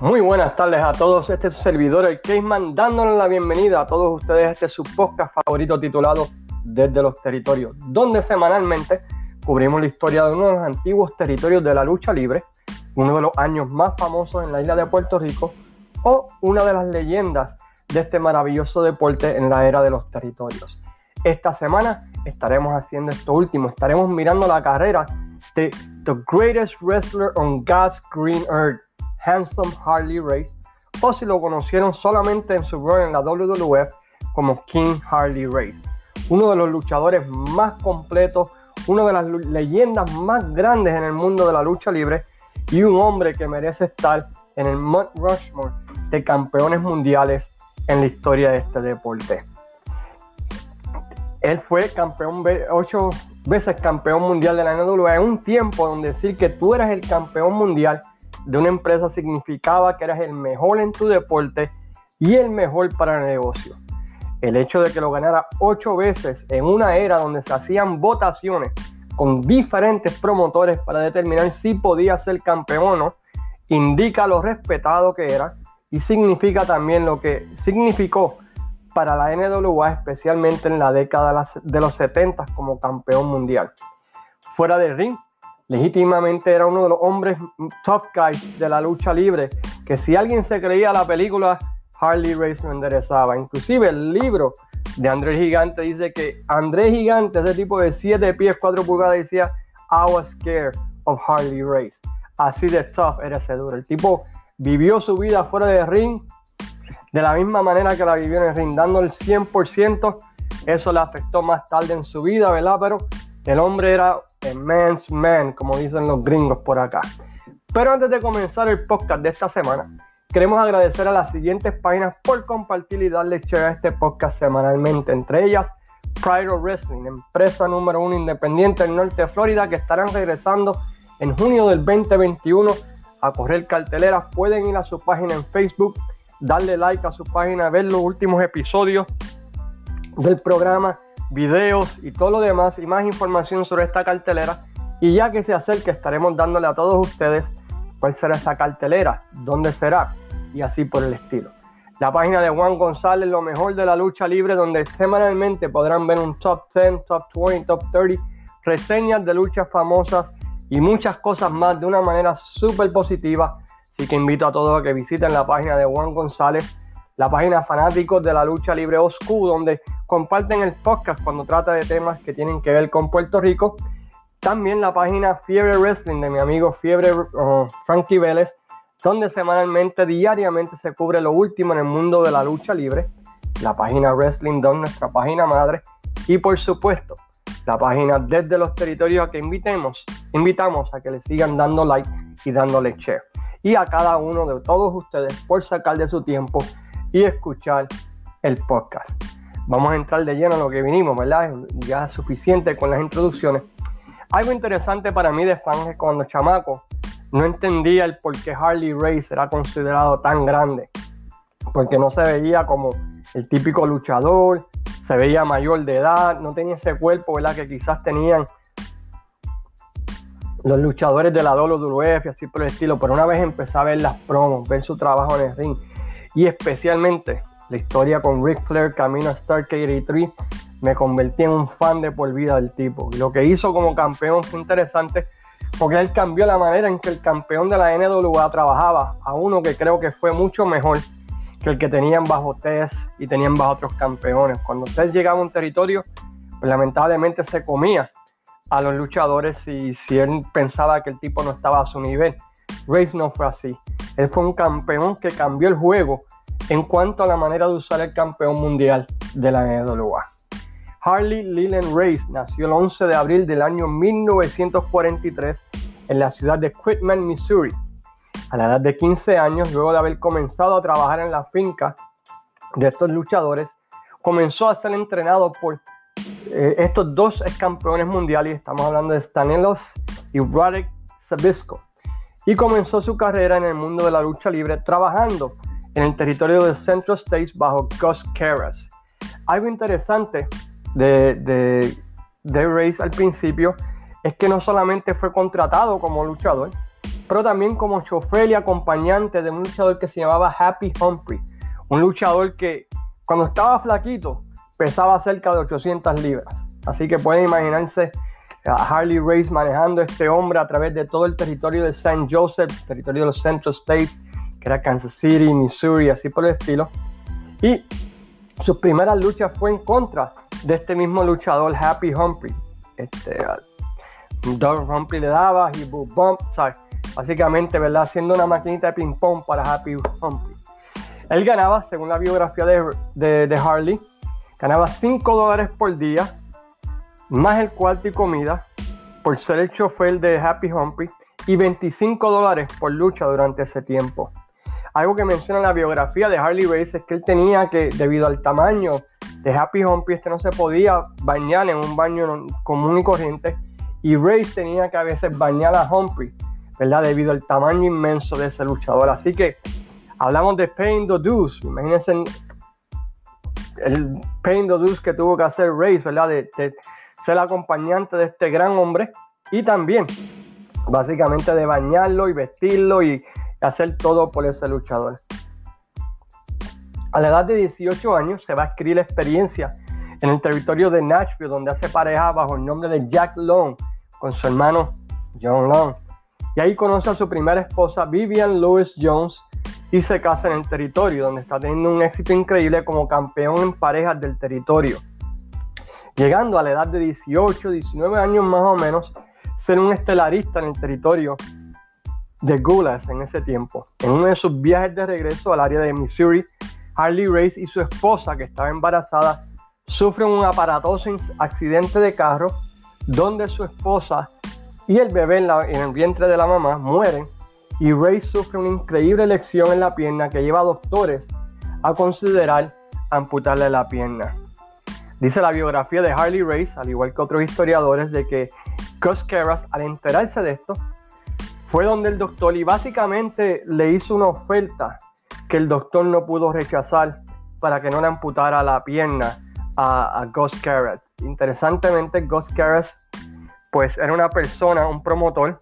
Muy buenas tardes a todos. Este es su servidor, el Caseman, dándoles la bienvenida a todos ustedes a este su podcast favorito titulado Desde los Territorios, donde semanalmente cubrimos la historia de uno de los antiguos territorios de la lucha libre, uno de los años más famosos en la isla de Puerto Rico o una de las leyendas de este maravilloso deporte en la era de los territorios. Esta semana estaremos haciendo esto último, estaremos mirando la carrera de The Greatest Wrestler on God's Green Earth Handsome Harley Race, o si lo conocieron solamente en su rol en la WWF como King Harley Race. Uno de los luchadores más completos, una de las leyendas más grandes en el mundo de la lucha libre y un hombre que merece estar en el Mount Rushmore de campeones mundiales en la historia de este deporte. Él fue campeón, ocho veces campeón mundial de la NWA en un tiempo donde decir que tú eras el campeón mundial de una empresa significaba que eras el mejor en tu deporte y el mejor para el negocio. El hecho de que lo ganara ocho veces en una era donde se hacían votaciones con diferentes promotores para determinar si podía ser campeón o no, indica lo respetado que era y significa también lo que significó para la NWA, especialmente en la década de los 70 como campeón mundial. Fuera del ring, legítimamente era uno de los hombres tough guys de la lucha libre, que si alguien se creía la película, Harley Race lo enderezaba. Inclusive el libro de Andrés Gigante dice que Andrés Gigante, ese tipo de 7 pies, 4 pulgadas, decía, I was scared of Harley Race. Así de tough era ese duro. El tipo vivió su vida fuera de ring de la misma manera que la vivió en el ring, dando el 100%. Eso le afectó más tarde en su vida, ¿verdad? Pero el hombre era a man's man, como dicen los gringos por acá. Pero antes de comenzar el podcast de esta semana, queremos agradecer a las siguientes páginas por compartir y darle share a este podcast semanalmente. Entre ellas, Pride Wrestling, empresa número uno independiente del norte de Florida, que estarán regresando en junio del 2021 a correr carteleras. Pueden ir a su página en Facebook, darle like a su página, ver los últimos episodios del programa videos y todo lo demás y más información sobre esta cartelera. Y ya que se acerca, estaremos dándole a todos ustedes cuál será esa cartelera, dónde será y así por el estilo. La página de Juan González, lo mejor de la lucha libre, donde semanalmente podrán ver un top 10, top 20, top 30, reseñas de luchas famosas y muchas cosas más de una manera súper positiva. Así que invito a todos a que visiten la página de Juan González la página Fanáticos de la Lucha Libre Oscu, donde comparten el podcast cuando trata de temas que tienen que ver con Puerto Rico. También la página Fiebre Wrestling de mi amigo Fiebre uh, Frankie Vélez, donde semanalmente, diariamente se cubre lo último en el mundo de la lucha libre. La página Wrestling Don, nuestra página madre. Y por supuesto, la página Desde los Territorios a que invitemos, invitamos a que le sigan dando like y dándole share. Y a cada uno de todos ustedes por sacar de su tiempo y escuchar el podcast. Vamos a entrar de lleno a lo que vinimos, ¿verdad? Ya es suficiente con las introducciones. Algo interesante para mí de fan es cuando chamaco no entendía el por qué Harley Race era considerado tan grande. Porque no se veía como el típico luchador, se veía mayor de edad, no tenía ese cuerpo, ¿verdad? Que quizás tenían los luchadores de la WWF y así por el estilo. Pero una vez empecé a ver las promos, ver su trabajo en el ring y especialmente la historia con Ric Flair camino a Starcade 83 me convertí en un fan de por vida del tipo. lo que hizo como campeón fue interesante porque él cambió la manera en que el campeón de la NWA trabajaba a uno que creo que fue mucho mejor que el que tenían bajo Tess y tenían bajo otros campeones. Cuando Tess llegaba a un territorio, pues lamentablemente se comía a los luchadores y si él pensaba que el tipo no estaba a su nivel. Race no fue así. Él fue un campeón que cambió el juego en cuanto a la manera de usar el campeón mundial de la NWA. Harley Leland Race nació el 11 de abril del año 1943 en la ciudad de Quitman, Missouri. A la edad de 15 años, luego de haber comenzado a trabajar en la finca de estos luchadores, comenzó a ser entrenado por eh, estos dos campeones mundiales. Estamos hablando de Stanelos y Radek Sabisco y comenzó su carrera en el mundo de la lucha libre trabajando en el territorio de Central States bajo Gus Caras. Algo interesante de, de, Race al principio es que no solamente fue contratado como luchador, pero también como chofer y acompañante de un luchador que se llamaba Happy Humphrey, un luchador que cuando estaba flaquito pesaba cerca de 800 libras. Así que pueden imaginarse Harley Race manejando este hombre a través de todo el territorio de St. Joseph, territorio de los Central States, que era Kansas City, Missouri, así por el estilo. Y sus primeras luchas fue en contra de este mismo luchador, Happy Humphrey. Este, Doug Humphrey le daba, y bump, ¿sabes? Básicamente, ¿verdad? Haciendo una maquinita de ping-pong para Happy Humphrey. Él ganaba, según la biografía de, de Harley, ganaba 5 dólares por día, más el cuarto y comida, por ser el chofer de Happy Humphrey, y 25 dólares por lucha durante ese tiempo. Algo que menciona la biografía de Harley Race es que él tenía que, debido al tamaño de Happy Humphrey, este no se podía bañar en un baño común y corriente, y Race tenía que a veces bañar a Humphrey, ¿verdad? Debido al tamaño inmenso de ese luchador. Así que hablamos de Pain the Deuce, imagínense el Pain the Deuce que tuvo que hacer Race, ¿verdad? Ser acompañante de este gran hombre y también básicamente de bañarlo y vestirlo y hacer todo por ese luchador. A la edad de 18 años se va a la experiencia en el territorio de Nashville, donde hace pareja bajo el nombre de Jack Long con su hermano John Long. Y ahí conoce a su primera esposa Vivian Lewis Jones y se casa en el territorio, donde está teniendo un éxito increíble como campeón en parejas del territorio. Llegando a la edad de 18, 19 años más o menos, ser un estelarista en el territorio de Gulas en ese tiempo. En uno de sus viajes de regreso al área de Missouri, Harley Race y su esposa, que estaba embarazada, sufren un aparatoso accidente de carro donde su esposa y el bebé en, en el vientre de la mamá mueren y Race sufre una increíble lesión en la pierna que lleva a doctores a considerar amputarle la pierna. Dice la biografía de Harley Race, al igual que otros historiadores, de que Gus Karras, al enterarse de esto, fue donde el doctor y básicamente le hizo una oferta que el doctor no pudo rechazar para que no le amputara la pierna a, a Gus Karras. Interesantemente, Gus Karras pues era una persona, un promotor,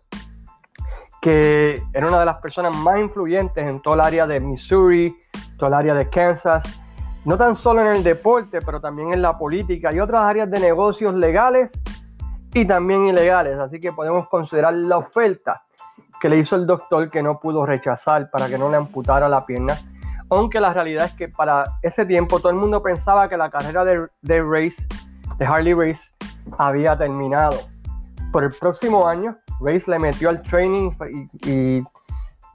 que era una de las personas más influyentes en todo el área de Missouri, todo el área de Kansas, no tan solo en el deporte, pero también en la política y otras áreas de negocios legales y también ilegales. Así que podemos considerar la oferta que le hizo el doctor que no pudo rechazar para que no le amputara la pierna. Aunque la realidad es que para ese tiempo todo el mundo pensaba que la carrera de, de Race, de Harley Race, había terminado. Por el próximo año, Race le metió al training y,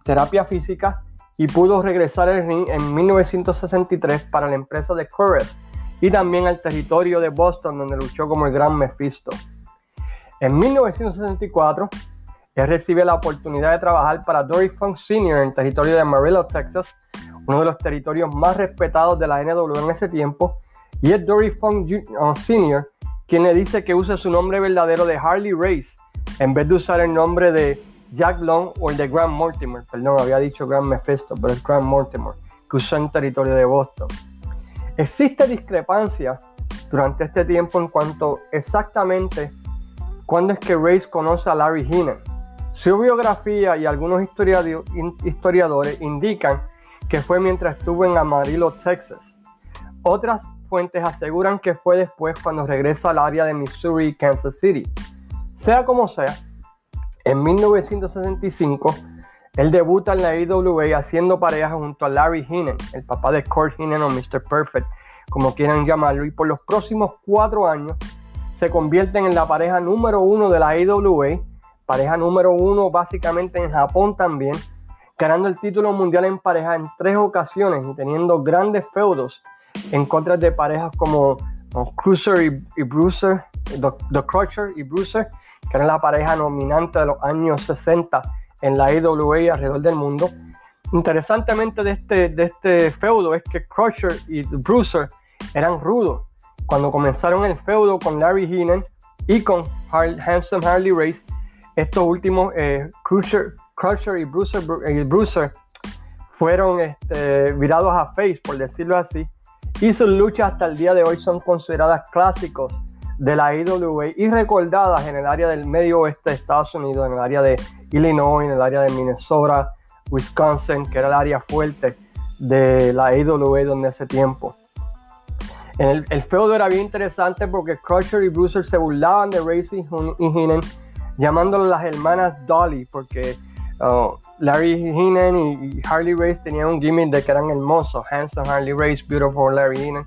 terapia física y pudo regresar al ring en 1963 para la empresa de Curtis y también al territorio de Boston donde luchó como el gran Mephisto. En 1964, él recibe la oportunidad de trabajar para Dory Funk Sr. en territorio de Amarillo, Texas, uno de los territorios más respetados de la NW en ese tiempo, y es Dory Funk Sr. quien le dice que use su nombre verdadero de Harley Race en vez de usar el nombre de Jack Long o el de Grant Mortimer, perdón, había dicho Grant Mephisto, pero es Grant Mortimer, que usó en territorio de Boston. Existe discrepancia durante este tiempo en cuanto exactamente cuándo es que Race conoce a Larry Heenan. Su biografía y algunos historiadores indican que fue mientras estuvo en Amarillo, Texas. Otras fuentes aseguran que fue después cuando regresa al área de Missouri y Kansas City. Sea como sea, en 1965 él debuta en la AWA haciendo pareja junto a Larry Heenan, el papá de Kurt Heenan o Mr. Perfect, como quieran llamarlo, y por los próximos cuatro años se convierten en la pareja número uno de la AWA pareja número uno básicamente en Japón también, ganando el título mundial en pareja en tres ocasiones y teniendo grandes feudos en contra de parejas como Cruiser y, Bruiser, The, Crusher y Bruiser, que eran la pareja dominante de los años 60 en la AWA alrededor del mundo. Interesantemente de este, de este feudo es que Crusher y Bruiser eran rudos. Cuando comenzaron el feudo con Larry Heenan y con Handsome Harley Race, estos últimos, eh, Crusher, y Bruiser, fueron este, virados a face, por decirlo así, y sus luchas hasta el día de hoy son consideradas clásicos de la IWA y recordadas en el área del medio oeste de Estados Unidos, en el área de Illinois, en el área de Minnesota, Wisconsin, que era el área fuerte de la IWA donde hace tiempo. El, el, feudo era bien interesante porque Crusher y Bruiser se burlaban de Racy y Heenan, llamándolos las hermanas Dolly, porque uh, Larry Heenan y, Harley Race tenían un gimmick de que eran hermosos, handsome Harley Race, beautiful Larry Heenan,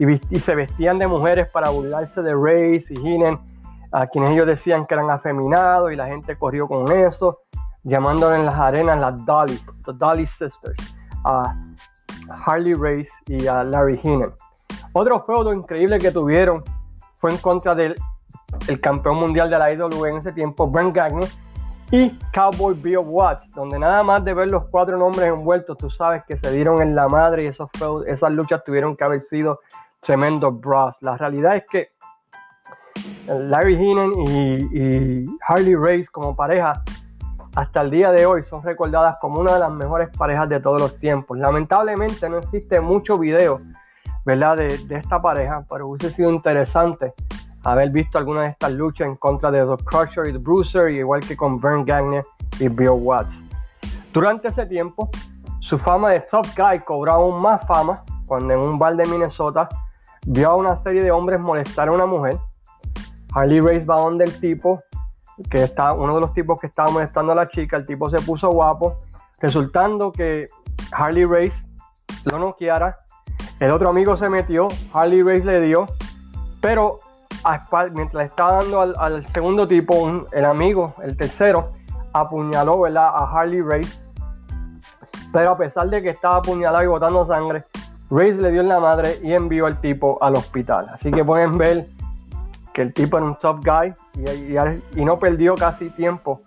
y, se vestían de mujeres para burlarse de Race y Heenan, a quienes ellos decían que eran afeminados y la gente corrió con eso, llamándolos en las arenas las Dolly, the Dolly Sisters, a Harley Race y a Larry Heenan. Otro feudo increíble que tuvieron fue en contra del el campeón mundial de la IWA en ese tiempo, Brent Gagne, y Cowboy Bill Watts, donde nada más de ver los cuatro nombres envueltos, tú sabes que se dieron en la madre y esos esas luchas tuvieron que haber sido tremendos bros. La realidad es que Larry Heenan y, Harley Race como pareja hasta el día de hoy son recordadas como una de las mejores parejas de todos los tiempos. Lamentablemente no existe mucho video ¿verdad? De, esta pareja, pero hubiese sido interesante haber visto alguna de estas luchas en contra de The Crusher y The Bruiser, igual que con Vern Gagne y Bill Watts. Durante ese tiempo, su fama de top guy cobraba aún más fama cuando en un bar de Minnesota vio a una serie de hombres molestar a una mujer. Harley Race va donde el tipo, que está uno de los tipos que estaba molestando a la chica, el tipo se puso guapo, resultando que Harley Race lo noqueara el otro amigo se metió, Harley Race le dio, pero mientras estaba dando al, segundo tipo, el amigo, el tercero, apuñaló a Harley Race. Pero a pesar de que estaba apuñalado y botando sangre, Race le dio en la madre y envió al tipo al hospital. Así que pueden ver que el tipo era un top guy y, no perdió casi tiempo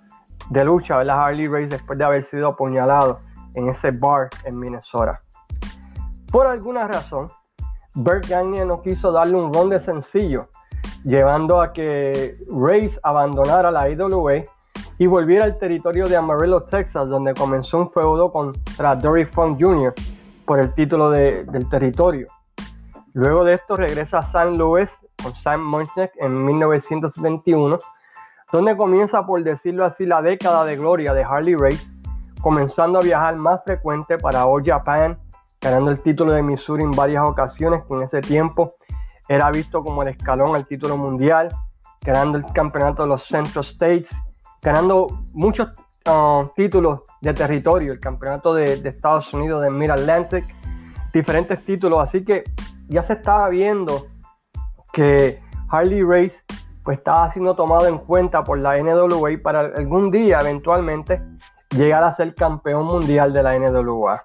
de lucha, ¿verdad? Harley Race después de haber sido apuñalado en ese bar en Minnesota. Por alguna razón, Bert Gagne no quiso darle un ron de sencillo, llevando a que Race abandonara la IWA y volviera al territorio de Amarillo, Texas, donde comenzó un feudo contra Dory Funk Jr. por el título del territorio. Luego de esto regresa a San Luis con Sam Muchnick en 1971, donde comienza, por decirlo así, la década de gloria de Harley Race, comenzando a viajar más frecuente para All Japan, ganando el título de Missouri en varias ocasiones, que en ese tiempo era visto como el escalón al título mundial, ganando el campeonato de los Central States, ganando muchos títulos de territorio, el campeonato de, Estados Unidos de Mid Atlantic, diferentes títulos, así que ya se estaba viendo que Harley Race pues estaba siendo tomado en cuenta por la NWA para algún día eventualmente llegar a ser campeón mundial de la NWA.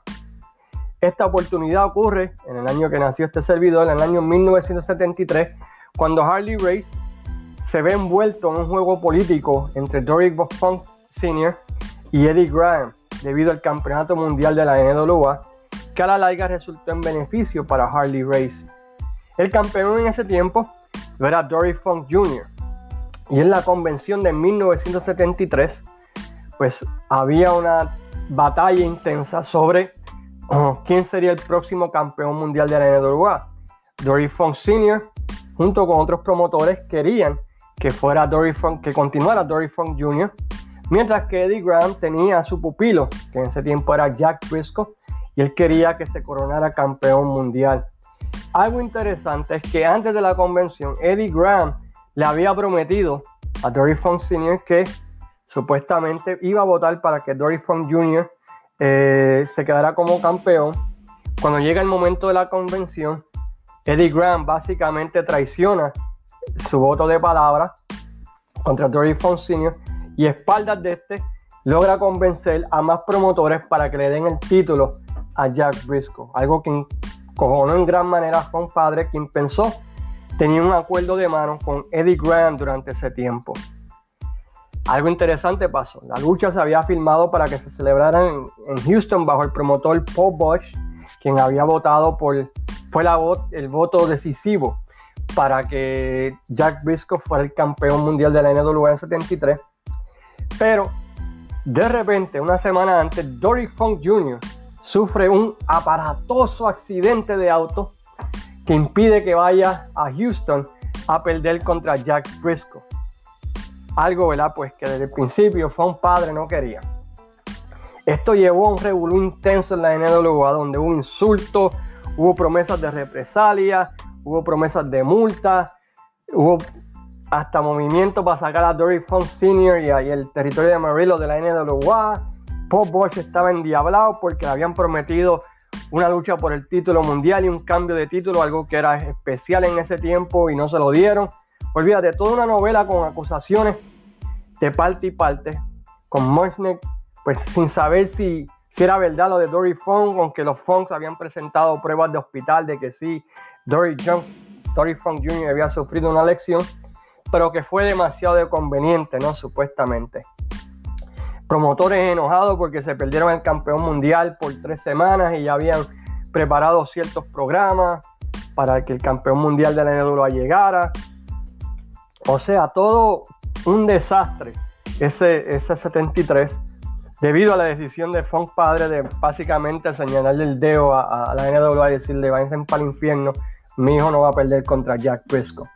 Esta oportunidad ocurre en el año que nació este servidor, en el año 1973, cuando Harley Race se ve envuelto en un juego político entre Doric Funk Y Eddie Graham debido al campeonato mundial de la NWA, que a la larga resultó en beneficio para Harley Race. El campeón en ese tiempo era Doric Funk Jr. Y en la convención de 1973, pues había una batalla intensa sobre quién sería el próximo campeón mundial de la NWA. Dory Funk Sr. junto con otros promotores querían que fuera Dory Funk, que continuara Dory Funk Jr. Mientras que Eddie Graham tenía a su pupilo, que en ese tiempo era Jack Briscoe, y él quería que se coronara campeón mundial. Algo interesante es que antes de la convención, Eddie Graham le había prometido a Dory Funk Sr. que supuestamente iba a votar para que Dory Funk Jr. Eh, se quedará como campeón. Cuando llega el momento de la convención, Eddie Graham básicamente traiciona su voto de palabra contra Dory Funk Sr. y espaldas de este logra convencer a más promotores para que le den el título a Jack Briscoe, algo que encojonó en gran manera a un padre quien pensó tenía un acuerdo de mano con Eddie Graham durante ese tiempo algo interesante pasó. La lucha se había filmado para que se celebrara en, Houston bajo el promotor Paul Bush, quien había votado por, fue el voto decisivo para que Jack Briscoe fuera el campeón mundial de la NWA en 73. Pero de repente, una semana antes, Dory Funk Jr. sufre un aparatoso accidente de auto que impide que vaya a Houston a perder contra Jack Briscoe. Algo, ¿verdad? Pues que desde el principio fue un padre no quería. Esto llevó a un revolú intenso en la NWA donde hubo insultos, hubo promesas de represalia, hubo promesas de multa, hubo hasta movimiento para sacar a Dory Funk Sr. y, el territorio de Amarillo de la NWA. Pop Bosch estaba endiablado porque habían prometido una lucha por el título mundial y un cambio de título, algo que era especial en ese tiempo y no se lo dieron. Olvídate, toda una novela con acusaciones de parte y parte, con Mushnick, pues sin saber si, si era verdad lo de Dory Funk, aunque los Funks habían presentado pruebas de hospital de que sí, Dory, Dory Funk Jr. había sufrido una lección pero que fue demasiado conveniente, ¿no? Supuestamente. Promotores enojados porque se perdieron el campeón mundial por tres semanas y ya habían preparado ciertos programas para que el campeón mundial de la NWA llegara. O sea, todo un desastre ese, ese 73 debido a la decisión de Funk Padre de básicamente señalarle el dedo a, la NWA y decirle váyanse para el infierno, mi hijo no va a perder contra Jack Briscoe.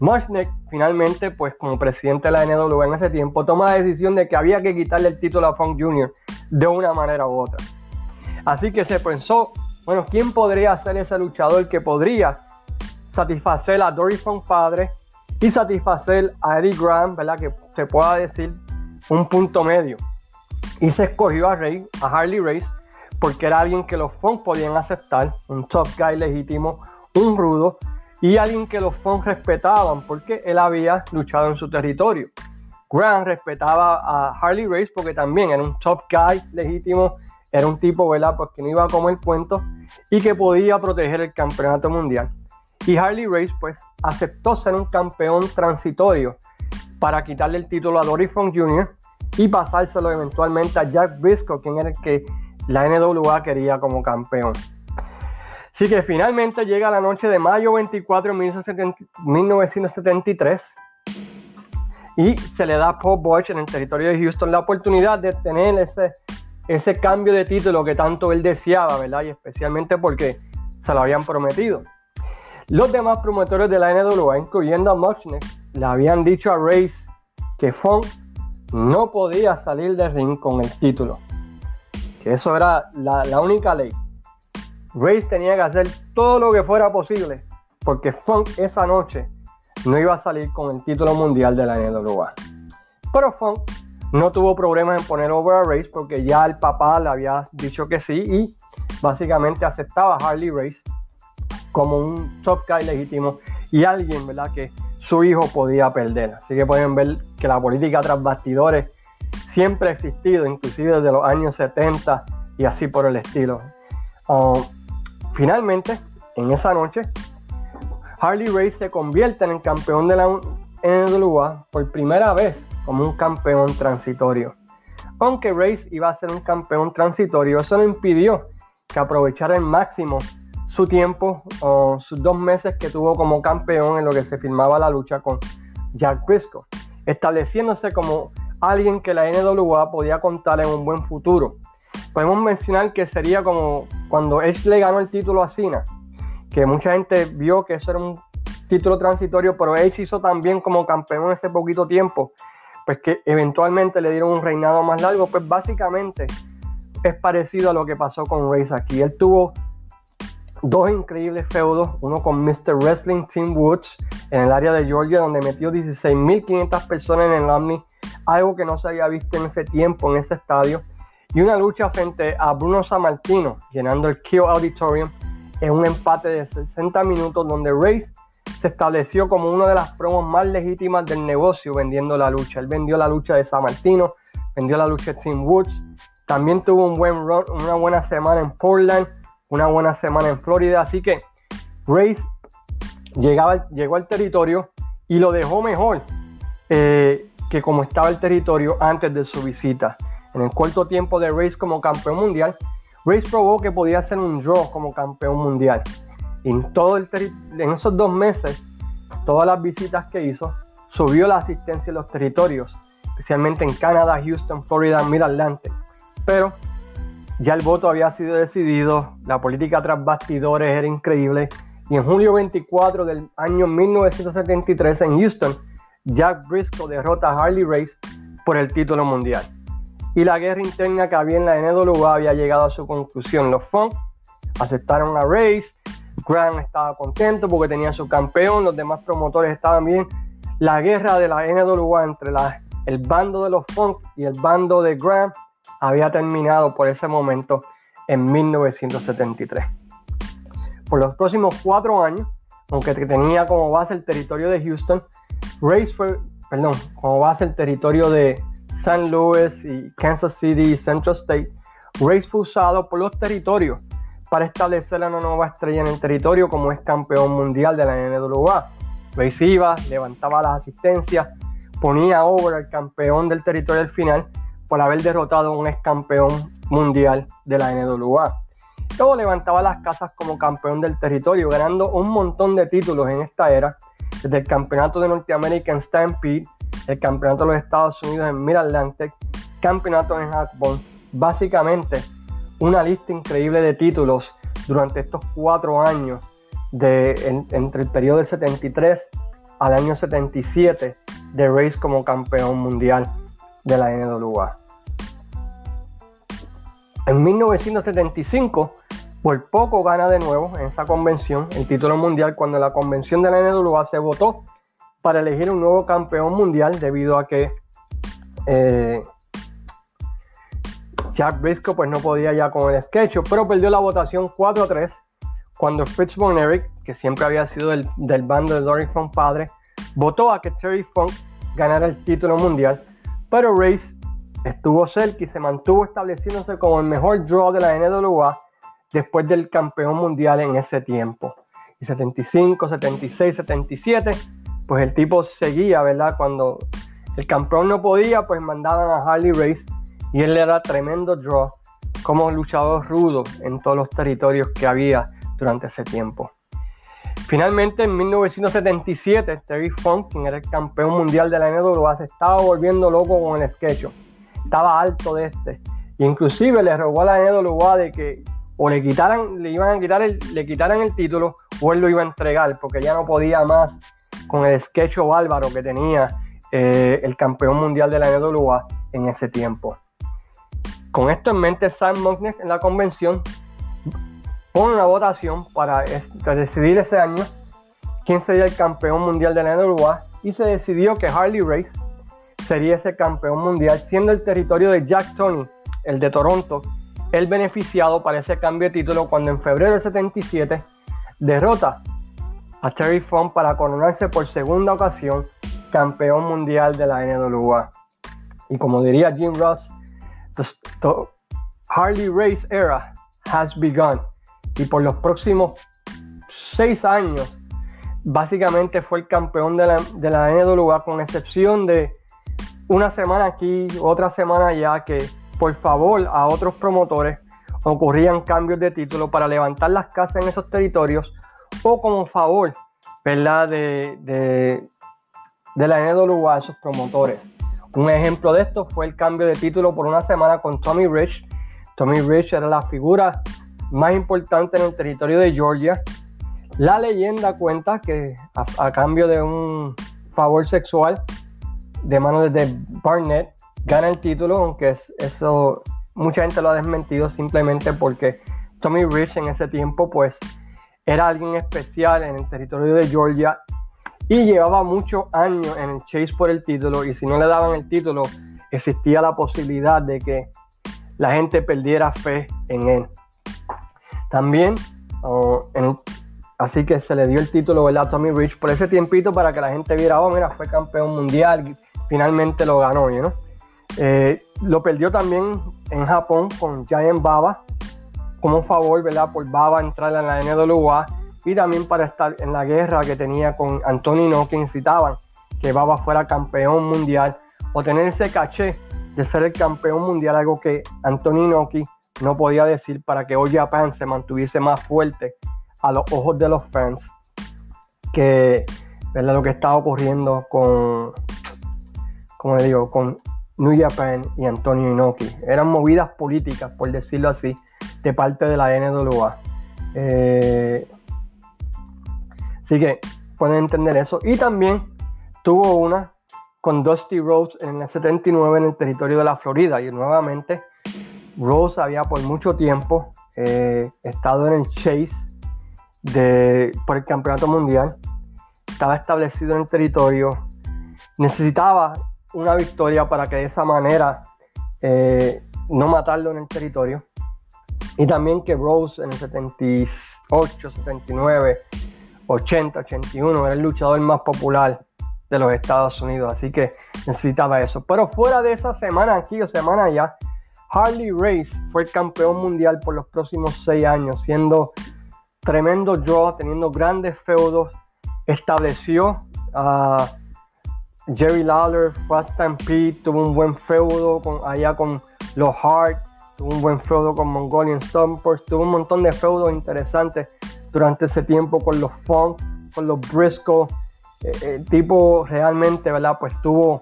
Mushnick finalmente, pues como presidente de la NWA en ese tiempo, toma la decisión de que había que quitarle el título a Funk Jr. de una manera u otra. Así que se pensó, bueno, ¿quién podría ser ese luchador que podría satisfacer a Dory Funk padre y satisfacer a Eddie Graham, ¿verdad? Que se pueda decir un punto medio. Y se escogió a Ray, a Harley Race, porque era alguien que los Funk podían aceptar, un top guy legítimo, un rudo, y alguien que los Funk respetaban porque él había luchado en su territorio. Grant respetaba a Harley Race porque también era un top guy legítimo, era un tipo, ¿verdad? Pues que no iba a comer cuento y que podía proteger el campeonato mundial. Y Harley Race, pues, aceptó ser un campeón transitorio para quitarle el título a Dory Funk Jr. y pasárselo eventualmente a Jack Briscoe, quien era el que la NWA quería como campeón. Así que finalmente llega la noche de mayo 24 de 1973 y se le da a Paul Bosch en el territorio de Houston la oportunidad de tener ese, ese cambio de título que tanto él deseaba, ¿verdad? Y especialmente porque se lo habían prometido. Los demás promotores de la NWA, incluyendo a Muchnick, le habían dicho a Race que Funk no podía salir del ring con el título. Que eso era la, la única ley. Race tenía que hacer todo lo que fuera posible porque Funk esa noche no iba a salir con el título mundial de la NWA. Pero Funk no tuvo problemas en poner over a Race porque ya el papá le había dicho que sí y básicamente aceptaba a Harley Race como un top guy legítimo y alguien, ¿verdad? Que su hijo podía perder. Así que pueden ver que la política tras bastidores siempre ha existido, inclusive desde los años 70 y así por el estilo. Um, Finalmente, en esa noche, Harley Race se convierte en el campeón de la NWA por primera vez como un campeón transitorio. Aunque Race iba a ser un campeón transitorio, eso no impidió que aprovechara al máximo su tiempo o sus dos meses que tuvo como campeón en lo que se firmaba la lucha con Jack Briscoe, estableciéndose como alguien que la NWA podía contar en un buen futuro podemos mencionar que sería como cuando Edge le ganó el título a Cena, que mucha gente vio que eso era un título transitorio, pero Edge hizo también como campeón ese poquito tiempo, pues que eventualmente le dieron un reinado más largo, pues básicamente es parecido a lo que pasó con Race aquí. Él tuvo dos increíbles feudos, uno con Mr. Wrestling Team Woods en el área de Georgia, donde metió 16.500 personas en el Omni, algo que no se había visto en ese tiempo, en ese estadio y una lucha frente a Bruno Sammartino, llenando el Kill Auditorium en un empate de 60 minutos donde Race se estableció como una de las promos más legítimas del negocio vendiendo la lucha. Él vendió la lucha de Sammartino, vendió la lucha de Tim Woods, también tuvo un buen run, una buena semana en Portland, una buena semana en Florida, así que Race llegaba, llegó al territorio y lo dejó mejor eh, que como estaba el territorio antes de su visita. En el corto tiempo de Race como campeón mundial, Race probó que podía ser un draw como campeón mundial. En, todo el en esos dos meses, todas las visitas que hizo, subió la asistencia en los territorios, especialmente en Canadá, Houston, Florida, Mid-Atlantic. Pero ya el voto había sido decidido, la política tras bastidores era increíble, Y en julio 24 del año 1973 en Houston, Jack Briscoe derrota a Harley Race por el título mundial. Y la guerra interna que había en la NWA había llegado a su conclusión. Los Funk aceptaron a Race, Grant estaba contento porque tenía su campeón, los demás promotores estaban bien. La guerra de la NWA entre el bando de los Funk y el bando de Grant había terminado por ese momento en 1973. Por los próximos cuatro años, aunque tenía como base el territorio de Houston, Race fue, perdón, como base el territorio de San Luis y Kansas City Central State, fue usado por los territorios para establecer a una nueva estrella en el territorio como es campeón mundial de la NWA. Race iba, levantaba las asistencias, ponía over al campeón del territorio al final por haber derrotado a un ex campeón mundial de la NWA. Luego levantaba las casas como campeón del territorio, ganando un montón de títulos en esta era, desde el campeonato de Norteamérica en Stampede, el campeonato de los Estados Unidos en Mid-Atlantic, campeonato en Hackbone, básicamente una lista increíble de títulos durante estos cuatro años de, entre el periodo del 73 al año 77 de Race como campeón mundial de la NWA. En 1975, por poco gana de nuevo en esa convención el título mundial cuando la convención de la NWA se votó para elegir un nuevo campeón mundial debido a que eh, Jack Briscoe pues no podía ya con el sketch, pero perdió la votación 4 a 3 cuando Fritz Von Erich, que siempre había sido del, bando de Dory Funk padre, votó a que Terry Funk ganara el título mundial, pero Race Estuvo cerca y se mantuvo estableciéndose como el mejor draw de la NWA después del campeón mundial en ese tiempo. Y 75, 76, 77, pues el tipo seguía, ¿verdad? Cuando el campeón no podía, pues mandaban a Harley Race y él era tremendo draw como luchador rudo en todos los territorios que había durante ese tiempo. Finalmente, en 1977, Terry Funk, quien era el campeón mundial de la NWA, se estaba volviendo loco con el sketch estaba alto de este. inclusive le robó a la NWA de que o le quitaran, le iban a quitar el, le quitaran el título o él lo iba a entregar porque ya no podía más con el sketch bárbaro que tenía eh, el campeón mundial de la NWA en ese tiempo. Con esto en mente, Sam Muckner en la convención pone una votación para, para decidir ese año quién sería el campeón mundial de la NWA y se decidió que Harley Race sería ese campeón mundial, siendo el territorio de Jack Tony, el de Toronto, el beneficiado para ese cambio de título cuando en febrero del 77 derrota a Terry Funk para coronarse por segunda ocasión campeón mundial de la NWA. Y como diría Jim Ross, the, Harley Race era has begun. Y por los próximos seis años, básicamente fue el campeón de la, de la NWA, con excepción de una semana aquí, otra semana allá, que por favor a otros promotores ocurrían cambios de título para levantar las casas en esos territorios como favor, ¿verdad? De, de, de la NWA a esos promotores. Un ejemplo de esto fue el cambio de título por una semana con Tommy Rich. Tommy Rich era la figura más importante en el territorio de Georgia. La leyenda cuenta que a cambio de un favor sexual, de manos de Barnett, gana el título, aunque eso mucha gente lo ha desmentido simplemente porque Tommy Rich en ese tiempo pues era alguien especial en el territorio de Georgia y llevaba muchos años en el chase por el título y si no le daban el título existía la posibilidad de que la gente perdiera fe en él. También, oh, así que se le dio el título a Tommy Rich por ese tiempito para que la gente viera, oh, mira, fue campeón mundial, finalmente lo ganó, ¿no? Eh, lo perdió también en Japón con Giant Baba, como favor, ¿verdad? Por Baba entrar en la NWA y también para estar en la guerra que tenía con Anthony No, que incitaban que Baba fuera campeón mundial o tener ese caché de ser el campeón mundial, algo que Anthony Noki no podía decir para que All Japan se mantuviese más fuerte a los ojos de los fans que ¿verdad? lo que estaba ocurriendo con, como digo, con New Japan y Antonio Inoki. Eran movidas políticas, por decirlo así, de parte de la NWA. Eh, Así que pueden entender eso. Y también tuvo una con Dusty Rhodes en el 79 en el territorio de la Florida. Y nuevamente, Rose había por mucho tiempo eh, estado en el chase de, por el campeonato mundial. Estaba establecido en el territorio. Necesitaba una victoria para que de esa manera eh, no matarlo en el territorio. Y también que Rose en el 78, 79, 80, 81 era el luchador más popular de los Estados Unidos. Así que necesitaba eso. Pero fuera de esa semana aquí o semana ya, Harley Race fue el campeón mundial por los próximos seis años, siendo tremendo draw, teniendo grandes feudos. Estableció a Jerry Lawler, Fast Stampede, tuvo un buen feudo con, allá con los Hart, tuvo un buen feudo con Mongolian Stompers, tuvo un montón de feudos interesantes durante ese tiempo con los Funk, con los Briscoe. el eh, eh, tipo realmente, ¿verdad? Pues tuvo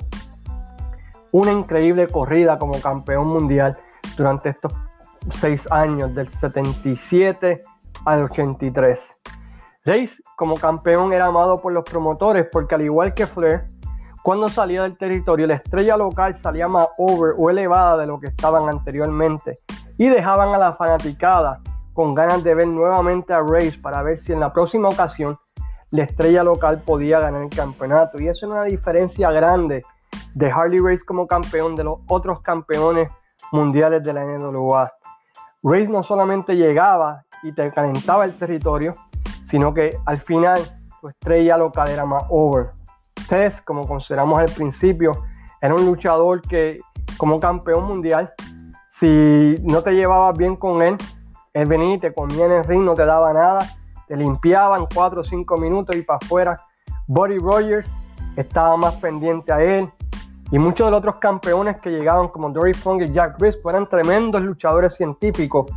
una increíble corrida como campeón mundial durante estos seis años, del 77 al 83. Reis como campeón era amado por los promotores porque al igual que Flair, cuando salía del territorio, la estrella local salía más over o elevada de lo que estaban anteriormente y dejaban a la fanaticada con ganas de ver nuevamente a Reis para ver si en la próxima ocasión la estrella local podía ganar el campeonato. Y eso es una diferencia grande de Harley Race como campeón de los otros campeones mundiales de la NWA. Race no solamente llegaba y te calentaba el territorio, sino que al final tu estrella local era más over. Como consideramos al principio, era un luchador que como campeón mundial, si no te llevabas bien con él, él venía y te comía en el ring, no te daba nada, te limpiaban 4 o 5 minutos y para afuera. Buddy Rogers estaba más pendiente a él, y muchos de los otros campeones que llegaban, como Dory Funk y Jack Briscoe, eran tremendos luchadores científicos,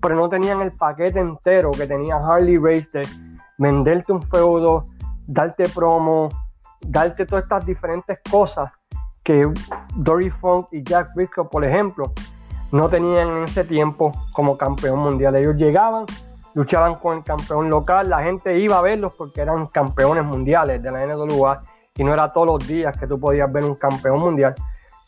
pero no tenían el paquete entero que tenía Harley Race de venderte un feudo, darte promo, darte todas estas diferentes cosas que Dory Funk y Jack Briscoe, por ejemplo, no tenían en ese tiempo como campeón mundial. Ellos llegaban, luchaban con el campeón local, la gente iba a verlos porque eran campeones mundiales de la NWA y no era todos los días que tú podías ver un campeón mundial.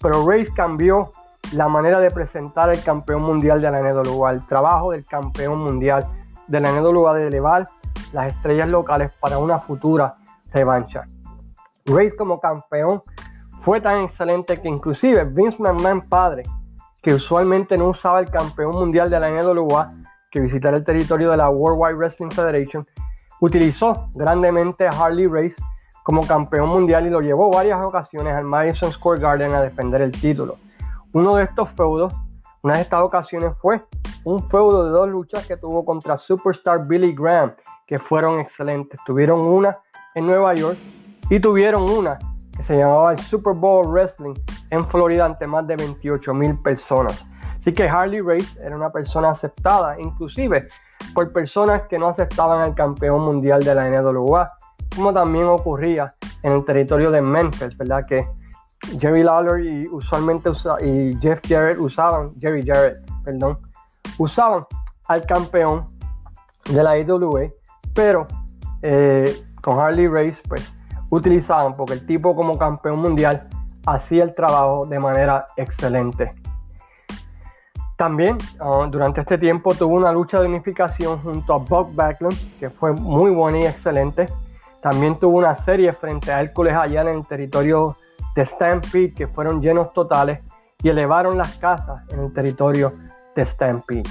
Pero Race cambió la manera de presentar el campeón mundial de la NWA, el trabajo del campeón mundial de la NWA de elevar las estrellas locales para una futura revancha. Race como campeón fue tan excelente que inclusive Vince McMahon padre, que usualmente no usaba el campeón mundial de la NWA, que visitara el territorio de la World Wide Wrestling Federation, utilizó grandemente a Harley Race como campeón mundial y lo llevó varias ocasiones al Madison Square Garden a defender el título. Uno de estos feudos, una de estas ocasiones fue un feudo de dos luchas que tuvo contra Superstar Billy Graham, que fueron excelentes. Tuvieron una en Nueva York y tuvieron una que se llamaba el Super Bowl Wrestling en Florida ante más de 28 mil personas. Así que Harley Race era una persona aceptada, inclusive por personas que no aceptaban al campeón mundial de la NWA como también ocurría en el territorio de Memphis, ¿verdad? Que Jerry Lawler y usualmente y Jeff Jarrett usaban, Jerry Jarrett, perdón, usaban al campeón de la IWA, pero eh, con Harley Race, pues utilizaban, porque el tipo como campeón mundial hacía el trabajo de manera excelente. También ah, durante este tiempo tuvo una lucha de unificación junto a Buck Backlund, que fue muy buena y excelente. También tuvo una serie frente a Hércules allá en el territorio de Stampede que fueron llenos totales y elevaron las casas en el territorio de Stampede.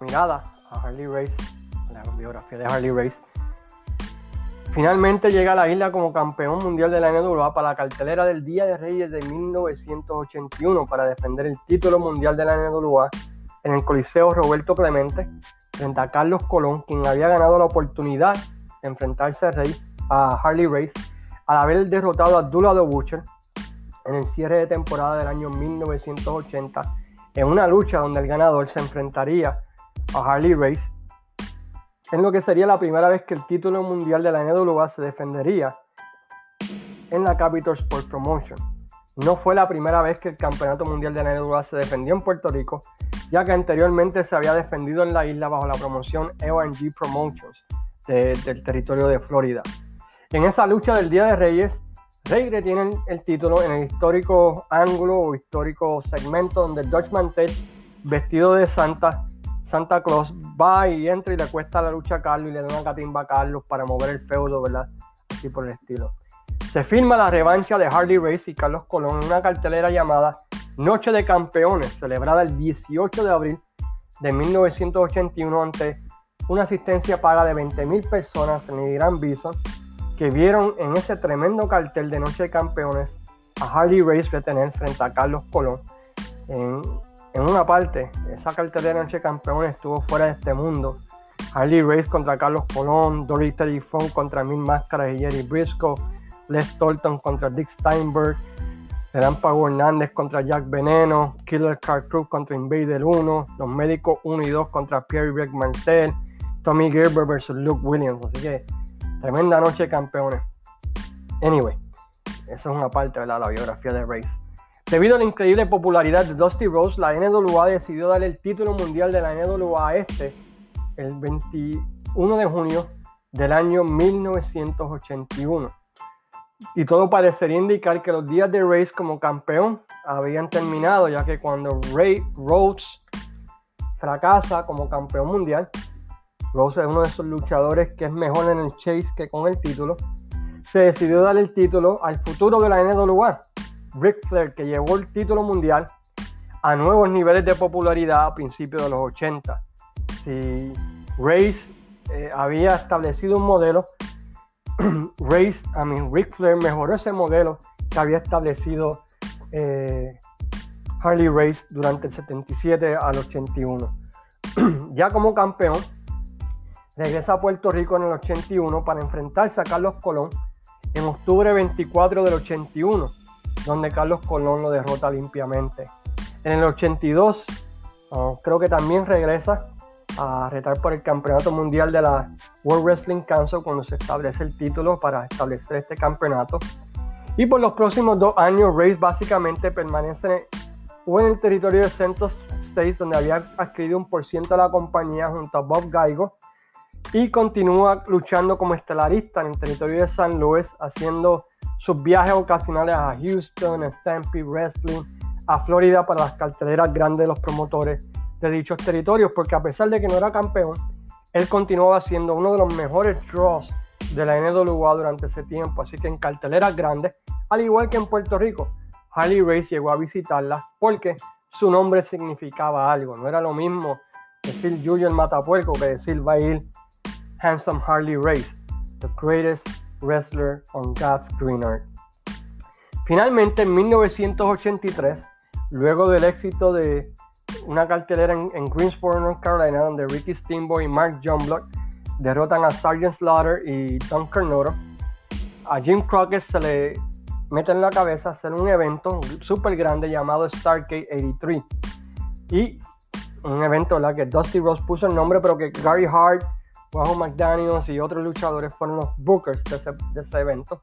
Mirada a Harley Race, biografía de Harley Race. Finalmente llega a la isla como campeón mundial de la NWA para la cartelera del Día de Reyes de 1981 para defender el título mundial de la NWA en el Coliseo Roberto Clemente frente a Carlos Colón, quien había ganado la oportunidad de enfrentarse a, Rey, a Harley Race al haber derrotado a Abdullah the Butcher en el cierre de temporada del año 1980 en una lucha donde el ganador se enfrentaría a Harley Race en lo que sería la primera vez que el título mundial de la NWA se defendería en la Capital Sports Promotion. No fue la primera vez que el campeonato mundial de la NWA se defendió en Puerto Rico, ya que anteriormente se había defendido en la isla bajo la promoción EONG Promotions del territorio de Florida. En esa lucha del Día de Reyes, Rey retiene el título en el histórico ángulo o histórico segmento donde Dutch Mantel, vestido de Santa, Santa Claus, va y entra y le cuesta la lucha a Carlos y le da una catimba a Carlos para mover el feudo, ¿verdad? Así por el estilo. Se firma la revancha de Harley Race y Carlos Colón en una cartelera llamada Noche de Campeones, celebrada el 18 de abril de 1981 ante una asistencia paga de 20.000 personas en el Gran Bison que vieron en ese tremendo cartel de Noche de Campeones a Harley Race retener frente a Carlos Colón. En, una parte, esa cartelera de Campeones estuvo fuera de este mundo. Harley Race contra Carlos Colón, Dory Funk contra Mil Máscaras y Jerry Briscoe, Les Thornton contra Dick Steinberg, Pago Hernández contra Jack Veneno, Killer Car Crew contra Invader 1, Los Médicos 1 y 2 contra Pierre Rick Martel, Tommy Gerber versus Luke Williams. Así que Tremenda noche campeones. Anyway, eso es una parte de la biografía de Race. Debido a la increíble popularidad de Dusty Rose, la NWA decidió darle el título mundial de la NWA este el 21 de junio del año 1981. Y todo parecería indicar que los días de Race como campeón habían terminado, ya que cuando Ray Rhodes fracasa como campeón mundial, Rose es uno de esos luchadores que es mejor en el chase que con el título. Se decidió dar el título al futuro de la NWA, Ric Flair, que llevó el título mundial a nuevos niveles de popularidad a principios de los 80. Si Race eh, había establecido un modelo, Race, I mean, Ric Flair mejoró ese modelo que había establecido eh, Harley Race durante el 77 al 81. ya como campeón, regresa a Puerto Rico en el 81 para enfrentarse a Carlos Colón en octubre 24 del 81, donde Carlos Colón lo derrota limpiamente. En el 82 ah, creo que también regresa a retar por el Campeonato Mundial de la World Wrestling Council cuando se establece el título para establecer este campeonato. Y por los próximos dos años, Race básicamente permanece o en el territorio de Central States, donde había adquirido un por ciento de la compañía junto a Bob Gaigo, y continúa luchando como estelarista en el territorio de San Luis, haciendo sus viajes ocasionales a Houston, Stampede Wrestling, a Florida para las carteleras grandes de los promotores de dichos territorios, porque a pesar de que no era campeón, él continuaba siendo uno de los mejores draws de la NWA durante ese tiempo, así que en carteleras grandes, al igual que en Puerto Rico, Harley Race llegó a visitarla porque su nombre significaba algo, no era lo mismo decir Julio el Matapuerco que decir va a ir Handsome Harley Race, the greatest wrestler on God's green earth. Finalmente, en 1983, luego del éxito de una cartelera en, Greensboro, North Carolina, donde Ricky Steamboat y Mark Block derrotan a Sergeant Slaughter y Tom Carnoro, a Jim Crockett se le mete en la cabeza hacer un evento súper grande llamado Stargate 83. Y un evento la que Dusty Rose puso el nombre, pero que Gary Hart bajo McDaniels y otros luchadores fueron los bookers de ese, evento,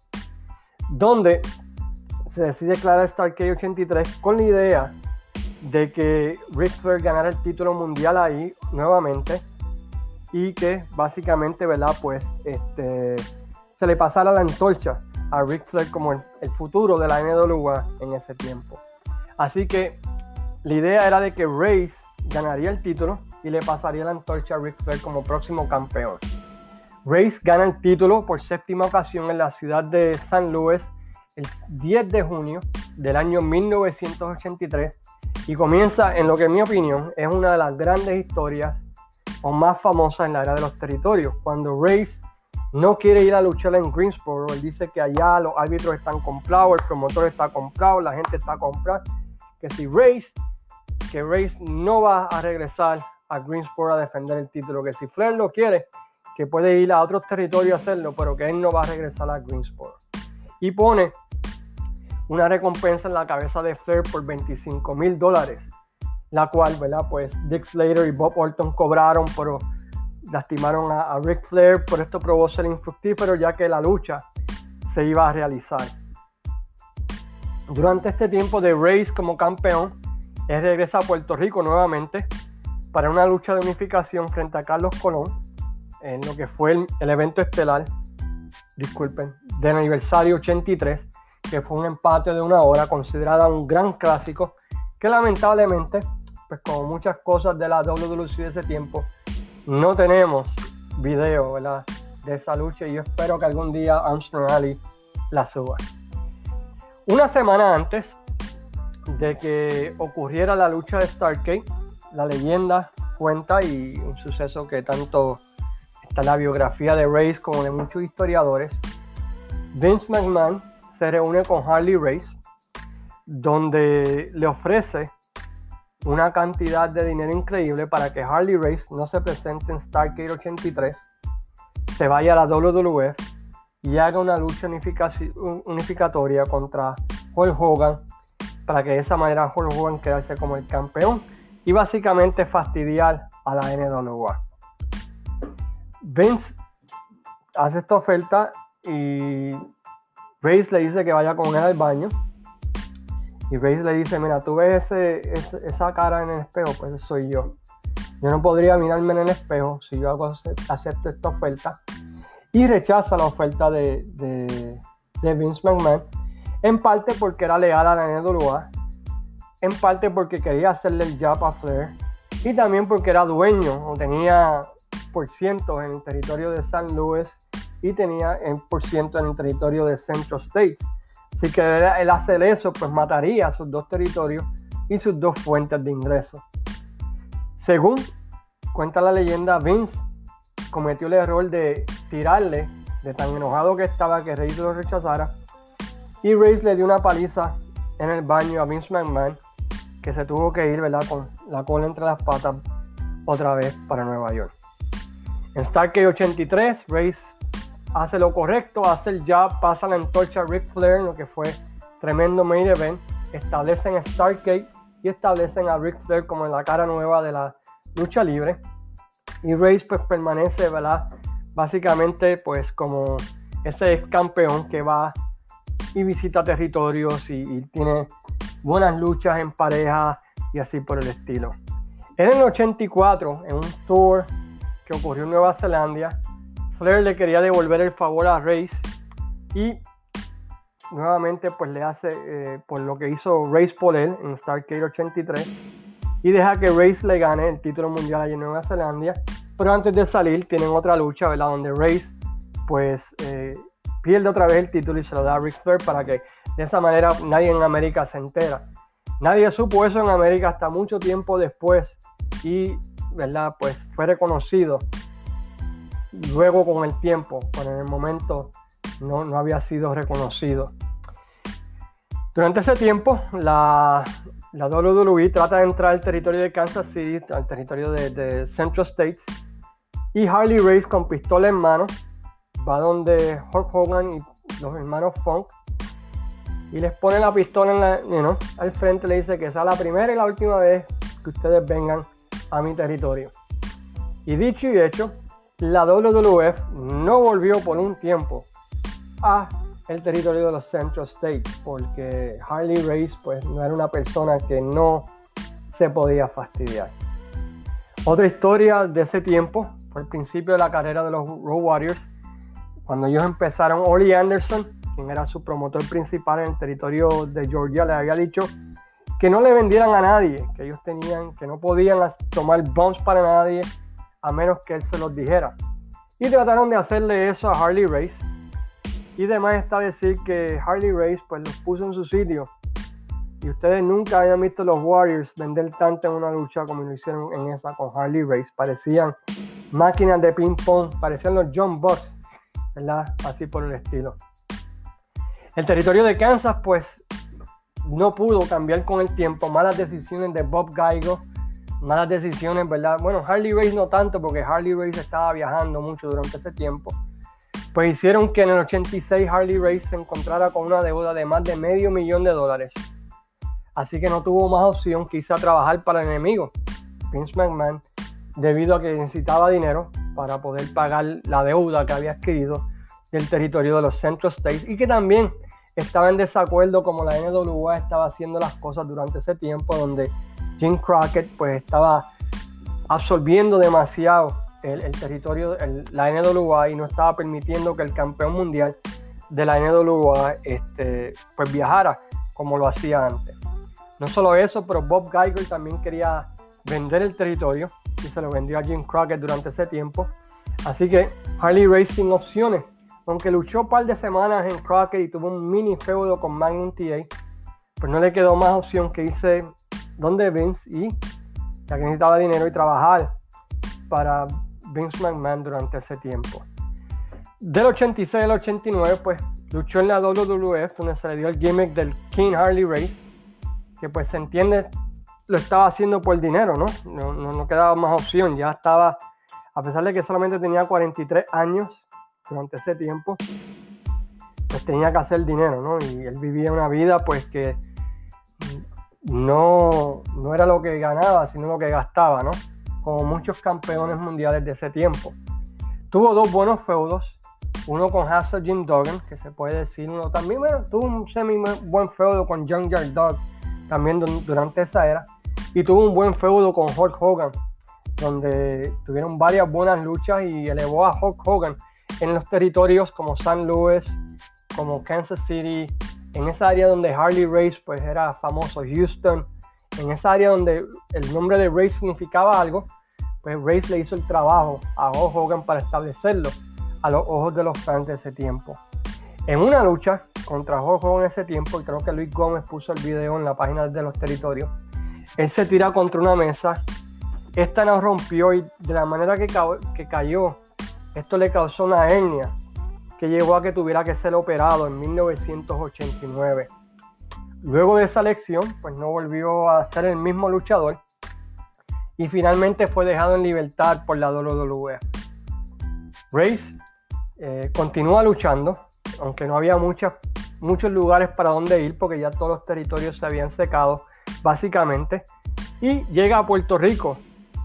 donde se decide declarar Starcade 83 con la idea de que Ric Flair ganara el título mundial ahí nuevamente y que básicamente, ¿verdad? Pues este, se le pasara la antorcha a Ric Flair como el, futuro de la NWA en ese tiempo. Así que la idea era de que Race ganaría el título y le pasaría la antorcha a Ric Flair como próximo campeón. Race gana el título por séptima ocasión en la ciudad de San Luis el 10 de junio del año 1983 y comienza en lo que en mi opinión es una de las grandes historias o más famosas en la era de los territorios, cuando Race no quiere ir a luchar en Greensboro, él dice que allá los árbitros están comprados, el promotor está comprado, la gente está comprada, que si Race, que Race no va a regresar a Greensboro a defender el título, que si Flair lo quiere, que puede ir a otros territorios a hacerlo, pero que él no va a regresar a Greensboro. Y pone una recompensa en la cabeza de Flair por 25 mil dólares, la cual, ¿verdad? Pues Dick Slater y Bob Orton cobraron, pero lastimaron a, a Ric Flair, por esto probó ser infructífero ya que la lucha se iba a realizar. Durante este tiempo de Race como campeón, Él regresa a Puerto Rico nuevamente para una lucha de unificación frente a Carlos Colón en lo que fue el, evento estelar, disculpen, del aniversario 83, que fue un empate de una hora, considerada un gran clásico, que lamentablemente, pues como muchas cosas de la WWC de ese tiempo, no tenemos video de esa lucha y yo espero que algún día Armstrong Ali la suba. Una semana antes de que ocurriera la lucha de Stargate, la leyenda cuenta y un suceso que tanto está en la biografía de Race como de muchos historiadores. Vince McMahon se reúne con Harley Race, donde le ofrece una cantidad de dinero increíble para que Harley Race no se presente en Stargate 83, se vaya a la WWF y haga una lucha unificatoria contra Hulk Hogan para que de esa manera Hulk Hogan quedase como el campeón y básicamente fastidiar a la NWA. Vince hace esta oferta y Race le dice que vaya con él al baño. Y Race le dice, mira, tú ves esa cara en el espejo, pues soy yo. Yo no podría mirarme en el espejo si yo hago, acepto esta oferta. Y rechaza la oferta de, de Vince McMahon. En parte porque era leal a la NWA en parte porque quería hacerle el job a Flair y también porque era dueño o tenía por ciento en el territorio de San Luis y tenía en por ciento en el territorio de Central States. Así que él hacer eso, pues mataría sus dos territorios y sus dos fuentes de ingresos. Según cuenta la leyenda, Vince cometió el error de tirarle de tan enojado que estaba que Reyes lo rechazara y Reyes le dio una paliza en el baño a Vince McMahon que se tuvo que ir, ¿verdad? Con la cola entre las patas otra vez para Nueva York. En Stargate 83, Race hace lo correcto, hace el jab, pasa la antorcha a Ric Flair, lo que fue tremendo main event. Establecen Stargate y establecen a Ric Flair como la cara nueva de la lucha libre. Y Race pues permanece, ¿verdad? Básicamente pues como ese ex campeón que va y visita territorios y tiene buenas luchas en pareja y así por el estilo. En el 84, en un tour que ocurrió en Nueva Zelanda, Flair le quería devolver el favor a Race y nuevamente pues le hace eh, por lo que hizo Race por él en Starcade 83 y deja que Race le gane el título mundial allí en Nueva Zelanda. Pero antes de salir tienen otra lucha, ¿verdad? Donde Race pues eh, pierde otra vez el título y se lo da a Ric Flair para que de esa manera nadie en América se entera. Nadie supo eso en América hasta mucho tiempo después y, ¿verdad? Pues fue reconocido luego con el tiempo, pero en el momento no, no había sido reconocido. Durante ese tiempo, la, la WWE trata de entrar al territorio de Kansas City, al territorio de, de Central States, y Harley Race con pistola en mano va donde Hulk Hogan y los hermanos Funk y les pone la pistola en la, al frente, le dice que sea la primera y la última vez que ustedes vengan a mi territorio. Y dicho y hecho, la WWF no volvió por un tiempo a el territorio de los Central States porque Harley Race pues no era una persona que no se podía fastidiar. Otra historia de ese tiempo fue el principio de la carrera de los Road Warriors cuando ellos empezaron Ollie Anderson era su promotor principal en el territorio de Georgia, le había dicho que no le vendieran a nadie, que ellos tenían, que no podían tomar bombs para nadie a menos que él se los dijera. Y trataron de hacerle eso a Harley Race. Y además está decir que Harley Race pues los puso en su sitio. Y ustedes nunca habían visto los Warriors vender tanto en una lucha como lo hicieron en esa con Harley Race. Parecían máquinas de ping pong, parecían los John Bucks. Así por el estilo. El territorio de Kansas, pues, no pudo cambiar con el tiempo. Malas decisiones de Bob Geigo, malas decisiones, ¿verdad? Bueno, Harley Race no tanto, porque Harley Race estaba viajando mucho durante ese tiempo. Pues hicieron que en el 86 Harley Race se encontrara con una deuda de más de medio millón de dólares. Así que no tuvo más opción que irse a trabajar para el enemigo, Vince McMahon, debido a que necesitaba dinero para poder pagar la deuda que había adquirido del territorio de los Central States y que también estaba en desacuerdo como la NWA estaba haciendo las cosas durante ese tiempo donde Jim Crockett pues estaba absorbiendo demasiado el, territorio, el, la NWA y no estaba permitiendo que el campeón mundial de la NWA este, pues viajara como lo hacía antes. No solo eso, pero Bob Geiger también quería vender el territorio y se lo vendió a Jim Crockett durante ese tiempo. Así que Harley Racing opciones. Aunque luchó un par de semanas en Crockett y tuvo un mini feudo con Magnum TA, pues no le quedó más opción que irse donde Vince y ya que necesitaba dinero y trabajar para Vince McMahon durante ese tiempo. Del 86 al 89, pues luchó en la WWF, donde se le dio el gimmick del King Harley Race, que pues se entiende lo estaba haciendo por dinero, ¿no? No, no, quedaba más opción, ya estaba, a pesar de que solamente tenía 43 años durante ese tiempo, pues tenía que hacer dinero, ¿no? Y él vivía una vida pues que no, no era lo que ganaba, sino lo que gastaba, ¿no? Como muchos campeones mundiales de ese tiempo. Tuvo dos buenos feudos, uno con Hassel Jim Duggan, que se puede decir, uno también bueno, tuvo un semi buen feudo con Junkyard Dog, también durante esa era, y tuvo un buen feudo con Hulk Hogan, donde tuvieron varias buenas luchas y elevó a Hulk Hogan en los territorios como San Luis, como Kansas City, en esa área donde Harley Race pues era famoso, Houston, en esa área donde el nombre de Race significaba algo, pues Race le hizo el trabajo a Hulk Hogan para establecerlo a los ojos de los fans de ese tiempo. En una lucha contra Hulk Hogan ese tiempo, y creo que Luis Gómez puso el video en la página de los territorios, él se tira contra una mesa, esta no rompió y de la manera que cayó, esto le causó una hernia que llevó a que tuviera que ser operado en 1989. Luego de esa lección, pues no volvió a ser el mismo luchador y finalmente fue dejado en libertad por la WWE. Race eh, continúa luchando, aunque no había muchos lugares para donde ir porque ya todos los territorios se habían secado, básicamente, y llega a Puerto Rico,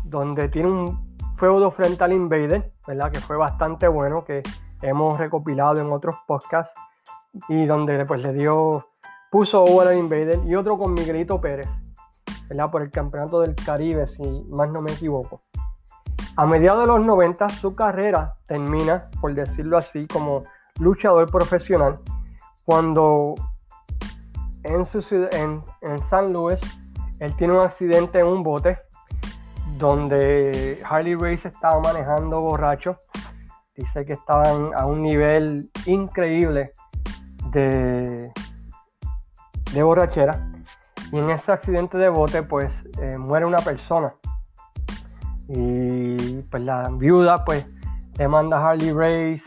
donde tiene un feudo frente al Invader, ¿verdad? Que fue bastante bueno, que hemos recopilado en otros podcasts y donde pues le dio, puso over al Invader y otro con Miguelito Pérez, ¿verdad? Por el campeonato del Caribe, si más no me equivoco. A mediados de los 90 su carrera termina, por decirlo así, como luchador profesional, cuando en, en, en San Luis él tiene un accidente en un bote donde Harley Race estaba manejando borracho dice que estaban a un nivel increíble de, borrachera. Y en ese accidente de bote, pues eh, muere una persona. Y pues la viuda, pues, demanda a Harley Race.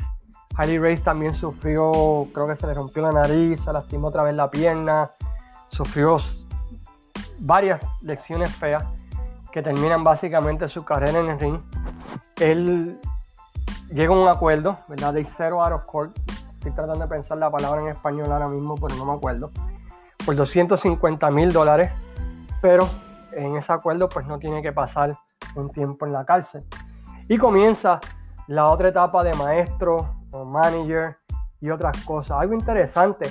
Harley Race también sufrió, creo que se le rompió la nariz, se lastimó otra vez la pierna, sufrió varias lecciones feas que terminan básicamente su carrera en el ring. Él llega un acuerdo, ¿verdad? De cero out of court. Estoy tratando de pensar la palabra en español ahora mismo, pero no me acuerdo. Por 250 mil dólares, pero en ese acuerdo pues no tiene que pasar un tiempo en la cárcel. Y comienza la otra etapa de maestro o manager y otras cosas. Algo interesante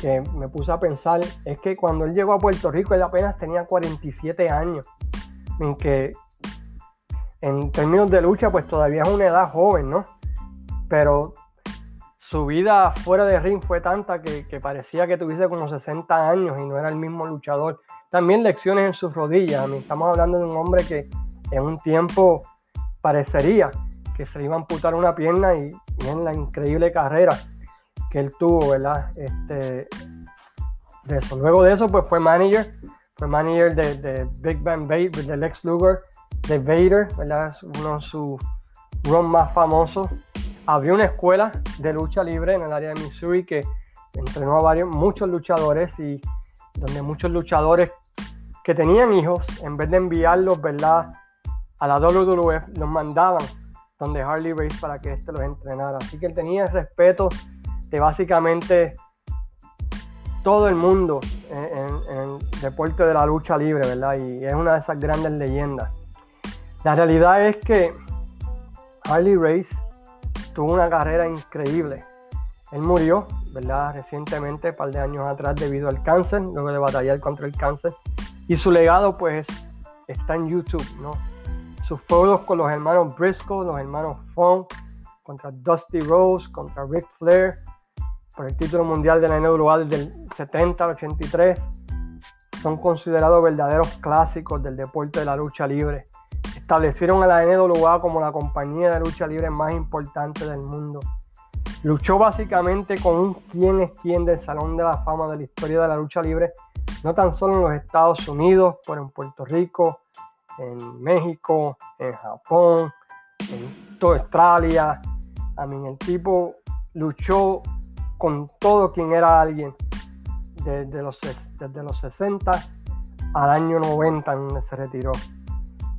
que me puse a pensar es que cuando él llegó a Puerto Rico él apenas tenía 47 años, en que en términos de lucha, pues todavía es una edad joven, ¿no? Pero su vida fuera de ring fue tanta que, parecía que tuviese como 60 años y no era el mismo luchador. También lecciones en sus rodillas. estamos hablando de un hombre que en un tiempo parecería que se iba a amputar una pierna y, en la increíble carrera que él tuvo, ¿verdad? Este, de eso. Luego de eso, pues fue manager, fue manager de, de Big Bang Babe, de Lex Luger, de Vader, ¿verdad? uno de sus run más famosos. Abrió una escuela de lucha libre en el área de Missouri que entrenó a varios, muchos luchadores y donde muchos luchadores que tenían hijos, en vez de enviarlos, ¿verdad? A la WWF, los mandaban donde Harley Race para que éste los entrenara. Así que él tenía respeto de básicamente todo el mundo en, el deporte de la lucha libre, ¿verdad? Y es una de esas grandes leyendas. La realidad es que Harley Race tuvo una carrera increíble. Él murió, ¿verdad? Recientemente, un par de años atrás, debido al cáncer, luego de batallar contra el cáncer. Y su legado pues está en YouTube, ¿no? Sus feudos con los hermanos Briscoe, los hermanos Funk, contra Dusty Rose, contra Ric Flair, por el título mundial de la NWA desde el 70 al 83, son considerados verdaderos clásicos del deporte de la lucha libre. Establecieron a la NWA como la compañía de lucha libre más importante del mundo. Luchó básicamente con un quién es quién del Salón de la Fama de la historia de la lucha libre, no tan solo en los Estados Unidos, pero en Puerto Rico, en México, en Japón, en toda Australia. A mí el tipo luchó con todo quien era alguien desde los, desde los 60 al año 90 en donde se retiró.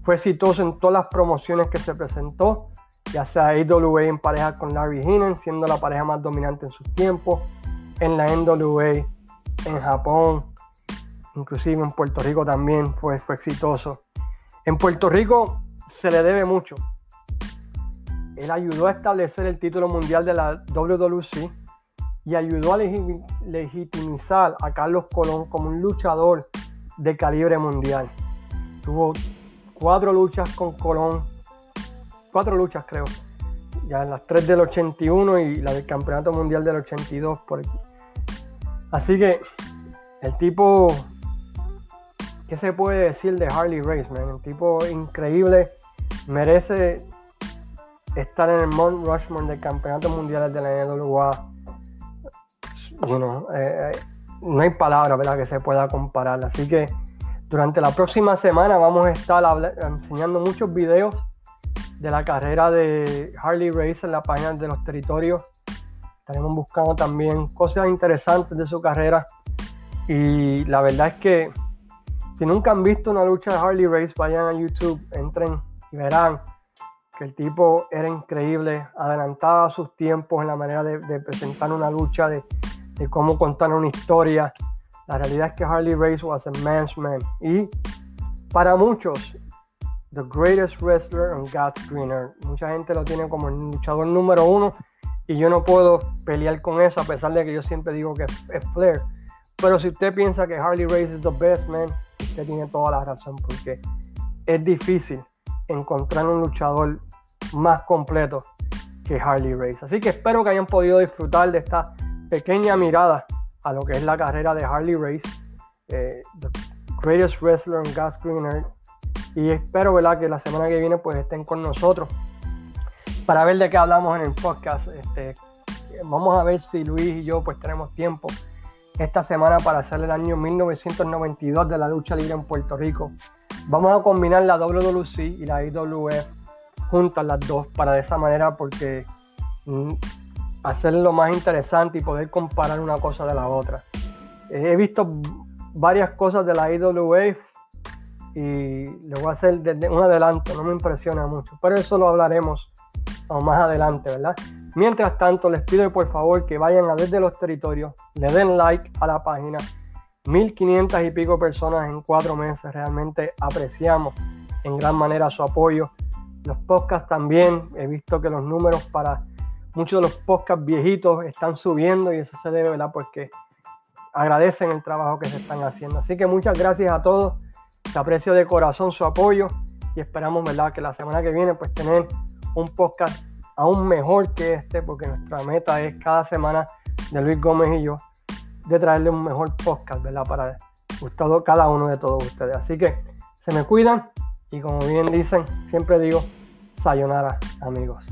Fue exitoso en todas las promociones que se presentó, ya sea AWA en pareja con Larry Heenan, siendo la pareja más dominante en sus tiempos, en la NWA, en Japón, inclusive en Puerto Rico también fue, fue exitoso. En Puerto Rico se le debe mucho. Él ayudó a establecer el título mundial de la WWC y ayudó a legitimizar a Carlos Colón como un luchador de calibre mundial. Tuvo cuatro luchas con Colón, cuatro luchas creo, ya las tres del 81 y la del Campeonato Mundial del 82. Por Así que el tipo ¿qué se puede decir de Harley Race, man? Un tipo increíble, merece estar en el Mount Rushmore del Campeonato Mundial de la NWA. Bueno, eh, eh, no hay palabras ¿verdad? que se pueda comparar. Así que durante la próxima semana vamos a estar enseñando muchos videos de la carrera de Harley Race en la página de los territorios. Estaremos buscando también cosas interesantes de su carrera. Y la verdad es que si nunca han visto una lucha de Harley Race, vayan a YouTube, entren y verán que el tipo era increíble, adelantaba sus tiempos en la manera de, presentar una lucha, de, cómo contar una historia. La realidad es que Harley Race was a man's man. Y para muchos, the greatest wrestler on God's green Mucha gente lo tiene como el luchador número uno y yo no puedo pelear con eso a pesar de que yo siempre digo que es Flair. Pero si usted piensa que Harley Race es the best man, usted tiene toda la razón porque es difícil encontrar un luchador más completo que Harley Race. Así que espero que hayan podido disfrutar de esta pequeña mirada a lo que es la carrera de Harley Race, eh, the greatest wrestler in Gas Green Y espero ¿verdad? que la semana que viene pues estén con nosotros para ver de qué hablamos en el podcast. Este, vamos a ver si Luis y yo pues tenemos tiempo esta semana para hacer el año 1992 de la lucha libre en Puerto Rico. Vamos a combinar la WWC y la IWF juntas las dos para de esa manera porque hacerlo más interesante y poder comparar una cosa de la otra. He visto varias cosas de la IWF y le voy a hacer desde un adelanto, no me impresiona mucho, pero eso lo hablaremos más adelante, ¿verdad? Mientras tanto, les pido por favor que vayan a desde los territorios, le den like a la página. 1500 y pico personas en cuatro meses. Realmente apreciamos en gran manera su apoyo. Los podcasts también. He visto que los números para muchos de los podcasts viejitos están subiendo y eso se debe, ¿verdad? Porque agradecen el trabajo que se están haciendo. Así que muchas gracias a todos. Se aprecio de corazón su apoyo y esperamos, ¿verdad? Que la semana que viene pues tener un podcast aún mejor que este, porque nuestra meta es cada semana de Luis Gómez y yo de traerle un mejor podcast, ¿verdad? Para gustado cada uno de todos ustedes. Así que se me cuidan y como bien dicen, siempre digo, sayonara, amigos.